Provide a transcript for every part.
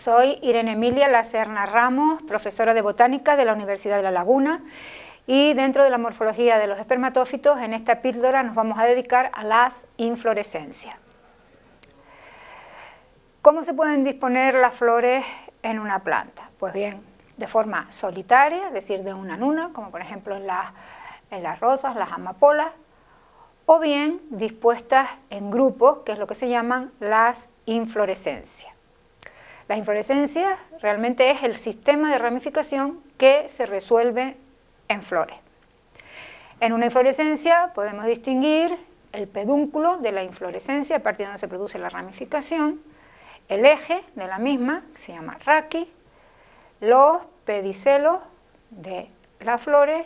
Soy Irene Emilia Lacerna Ramos, profesora de Botánica de la Universidad de La Laguna y dentro de la morfología de los espermatófitos, en esta píldora nos vamos a dedicar a las inflorescencias. ¿Cómo se pueden disponer las flores en una planta? Pues bien, de forma solitaria, es decir, de una en una, como por ejemplo en las, en las rosas, las amapolas, o bien dispuestas en grupos, que es lo que se llaman las inflorescencias. Las inflorescencias realmente es el sistema de ramificación que se resuelve en flores. En una inflorescencia podemos distinguir el pedúnculo de la inflorescencia, a partir de donde se produce la ramificación, el eje de la misma, que se llama raqui, los pedicelos de las flores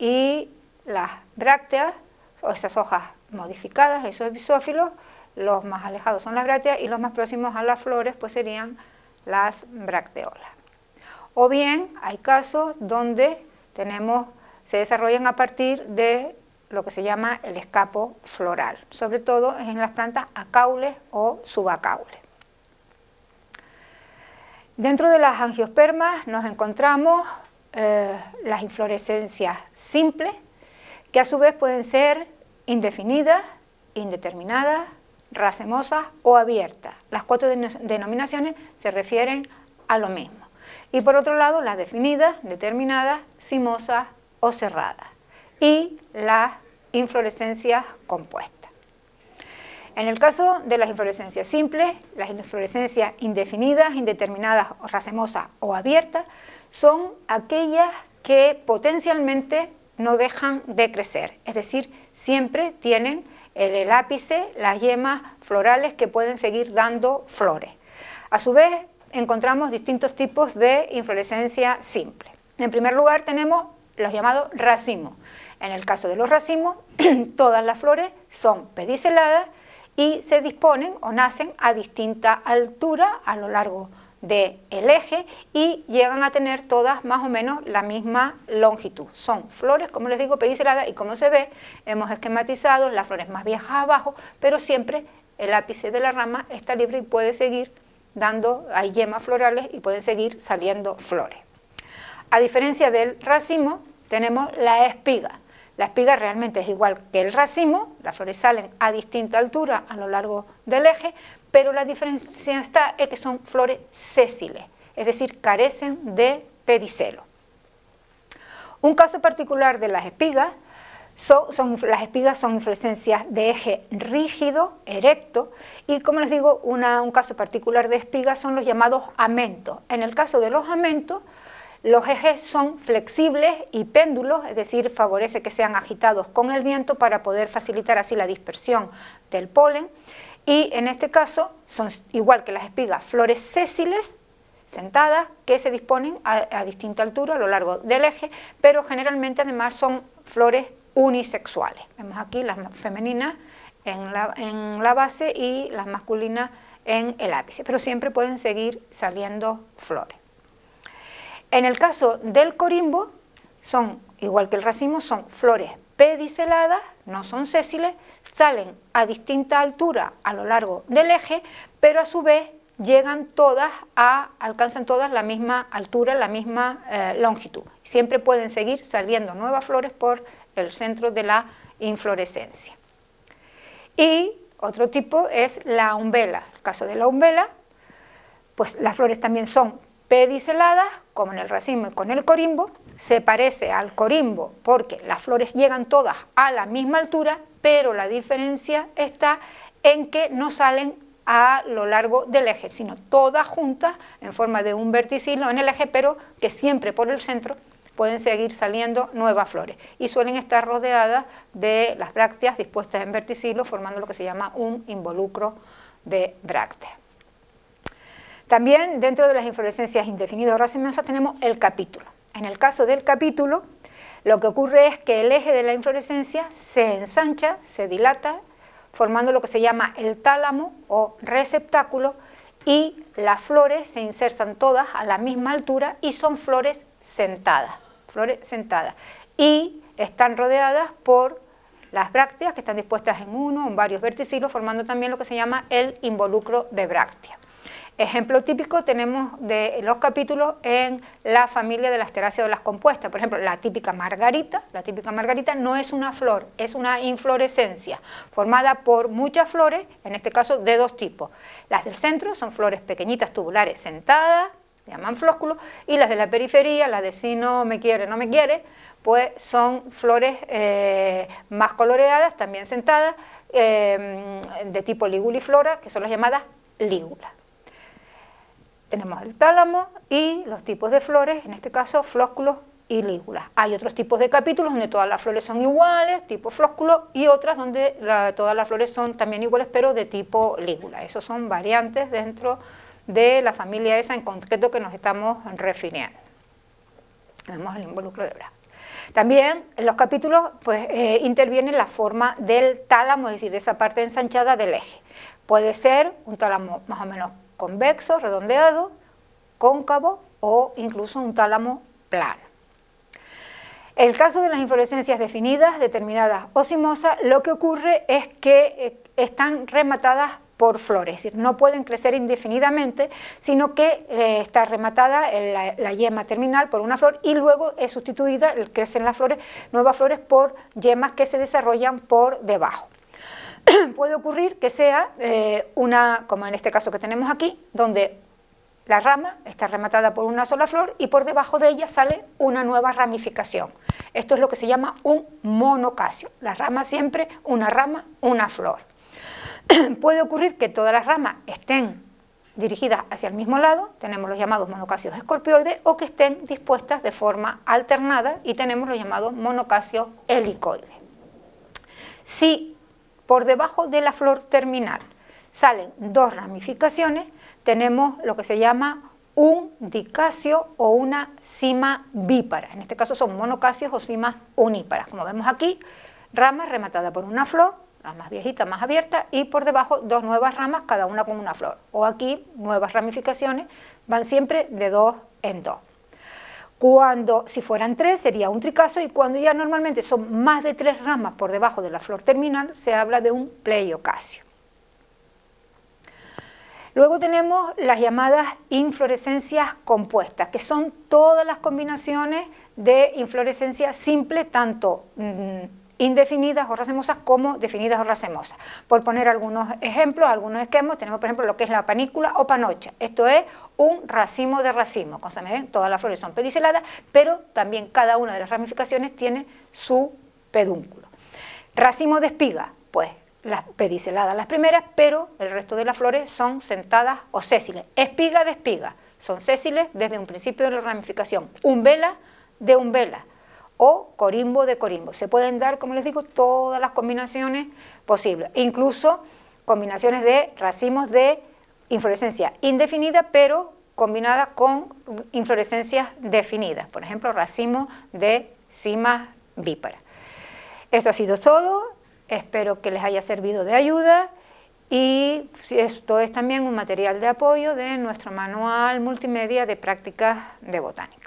y las brácteas, o esas hojas modificadas, esos bisófilos, los más alejados son las brácteas y los más próximos a las flores pues serían las bracteolas. O bien hay casos donde tenemos, se desarrollan a partir de lo que se llama el escapo floral, sobre todo en las plantas acaules o subacaules. Dentro de las angiospermas nos encontramos eh, las inflorescencias simples, que a su vez pueden ser indefinidas, indeterminadas, racemosas o abiertas. Las cuatro denominaciones se refieren a lo mismo. Y por otro lado, las definidas, determinadas, cimosas o cerradas. Y las inflorescencias compuestas. En el caso de las inflorescencias simples, las inflorescencias indefinidas, indeterminadas, racemosas o abiertas, son aquellas que potencialmente no dejan de crecer, es decir, siempre tienen el, ápice, las yemas florales que pueden seguir dando flores. A su vez, encontramos distintos tipos de inflorescencia simple. En primer lugar, tenemos los llamados racimos. En el caso de los racimos, todas las flores son pediceladas y se disponen o nacen a distinta altura a lo largo del eje y llegan a tener todas más o menos la misma longitud. Son flores, como les digo, pediceladas y como se ve, hemos esquematizado las flores más viejas abajo, pero siempre el ápice de la rama está libre y puede seguir dando, hay yemas florales y pueden seguir saliendo flores. A diferencia del racimo, tenemos la espiga. La espiga realmente es igual que el racimo, las flores salen a distinta altura a lo largo del eje, pero la diferencia está en que son flores sésiles, es decir, carecen de pedicelo. Un caso particular de las espigas son, las espigas son inflorescencias de eje rígido, erecto, y como les digo, un caso particular de espigas son los llamados amentos. En el caso de los amentos, los ejes son flexibles y péndulos, es decir, favorece que sean agitados con el viento para poder facilitar así la dispersión del polen. Y en este caso son igual que las espigas, flores sésiles, sentadas, que se disponen a, distinta altura a lo largo del eje, pero generalmente además son flores unisexuales. Vemos aquí las femeninas en la, en la base y las masculinas en el ápice, pero siempre pueden seguir saliendo flores. En el caso del corimbo, son, igual que el racimo, son flores pediceladas, no son sésiles, salen a distinta altura a lo largo del eje, pero a su vez llegan todas a, alcanzan todas la misma altura, la misma eh, longitud. Siempre pueden seguir saliendo nuevas flores por el centro de la inflorescencia. Y otro tipo es la umbela. En el caso de la umbela, pues las flores también son pediceladas, como en el racimo y con el corimbo, se parece al corimbo porque las flores llegan todas a la misma altura, pero la diferencia está en que no salen a lo largo del eje, sino todas juntas en forma de un verticilo en el eje, pero que siempre por el centro pueden seguir saliendo nuevas flores y suelen estar rodeadas de las brácteas dispuestas en verticilo formando lo que se llama un involucro de brácteas. También dentro de las inflorescencias indefinidas o racemosas tenemos el capítulo. En el caso del capítulo, lo que ocurre es que el eje de la inflorescencia se ensancha, se dilata, formando lo que se llama el tálamo o receptáculo y las flores se insertan todas a la misma altura y son flores sentadas, flores sentadas y están rodeadas por las brácteas que están dispuestas en uno o en varios verticilos formando también lo que se llama el involucro de bráctea. Ejemplo típico tenemos de los capítulos en la familia de las teráceas de las compuestas. Por ejemplo, la típica margarita, la típica margarita no es una flor, es una inflorescencia formada por muchas flores, en este caso de dos tipos. Las del centro son flores pequeñitas tubulares sentadas, se llaman flósculos, y las de la periferia, las de si no me quiere, no me quiere, pues son flores eh, más coloreadas, también sentadas, eh, de tipo liguliflora, que son las llamadas lígulas. Tenemos el tálamo y los tipos de flores, en este caso flósculos y lígulas. Hay otros tipos de capítulos donde todas las flores son iguales, tipo flósculo, y otras donde todas las flores son también iguales, pero de tipo lígula. Esos son variantes dentro de la familia esa en concreto que nos estamos refiriendo. Vemos el involucro de brazos. También en los capítulos pues, eh, interviene la forma del tálamo, es decir, de esa parte ensanchada del eje. Puede ser un tálamo más o menos convexo, redondeado, cóncavo o incluso un tálamo plano. El caso de las inflorescencias definidas, determinadas o cimosas, lo que ocurre es que eh, están rematadas por flores, es decir, no pueden crecer indefinidamente, sino que eh, está rematada la, la, yema terminal por una flor y luego es sustituida, crecen las flores, nuevas flores por yemas que se desarrollan por debajo. Puede ocurrir que sea eh, una, como en este caso que tenemos aquí, donde la rama está rematada por una sola flor y por debajo de ella sale una nueva ramificación. Esto es lo que se llama un monocasio. La rama siempre, una rama, una flor. puede ocurrir que todas las ramas estén dirigidas hacia el mismo lado, tenemos los llamados monocasios escorpioides, o que estén dispuestas de forma alternada y tenemos los llamados monocasios helicoides. Si por debajo de la flor terminal salen dos ramificaciones, tenemos lo que se llama un dicasio o una cima bípara. En este caso son monocasios o cimas uníparas. Como vemos aquí, ramas rematadas por una flor, la más viejita, más abierta, y por debajo dos nuevas ramas, cada una con una flor. O aquí, nuevas ramificaciones, van siempre de dos en dos. Cuando, si fueran tres, sería un tricaso y cuando ya normalmente son más de tres ramas por debajo de la flor terminal, se habla de un pleiocasio. Luego tenemos las llamadas inflorescencias compuestas, que son todas las combinaciones de inflorescencia simple, tanto mm, indefinidas o racemosas como definidas o racemosas. Por poner algunos ejemplos, algunos esquemas, tenemos por ejemplo lo que es la panícula o panocha. Esto es un racimo de racimo. Todas las flores son pediceladas, pero también cada una de las ramificaciones tiene su pedúnculo. Racimo de espiga, pues las pediceladas las primeras, pero el resto de las flores son sentadas o sésiles. Espiga de espiga, son sésiles desde un principio de la ramificación. Umbela de umbela o corimbo de corimbo. Se pueden dar, como les digo, todas las combinaciones posibles, incluso combinaciones de racimos de inflorescencia indefinida, pero combinada con inflorescencias definidas, por ejemplo, racimo de cimas víparas. Esto ha sido todo, espero que les haya servido de ayuda y esto es también un material de apoyo de nuestro manual multimedia de prácticas de botánica.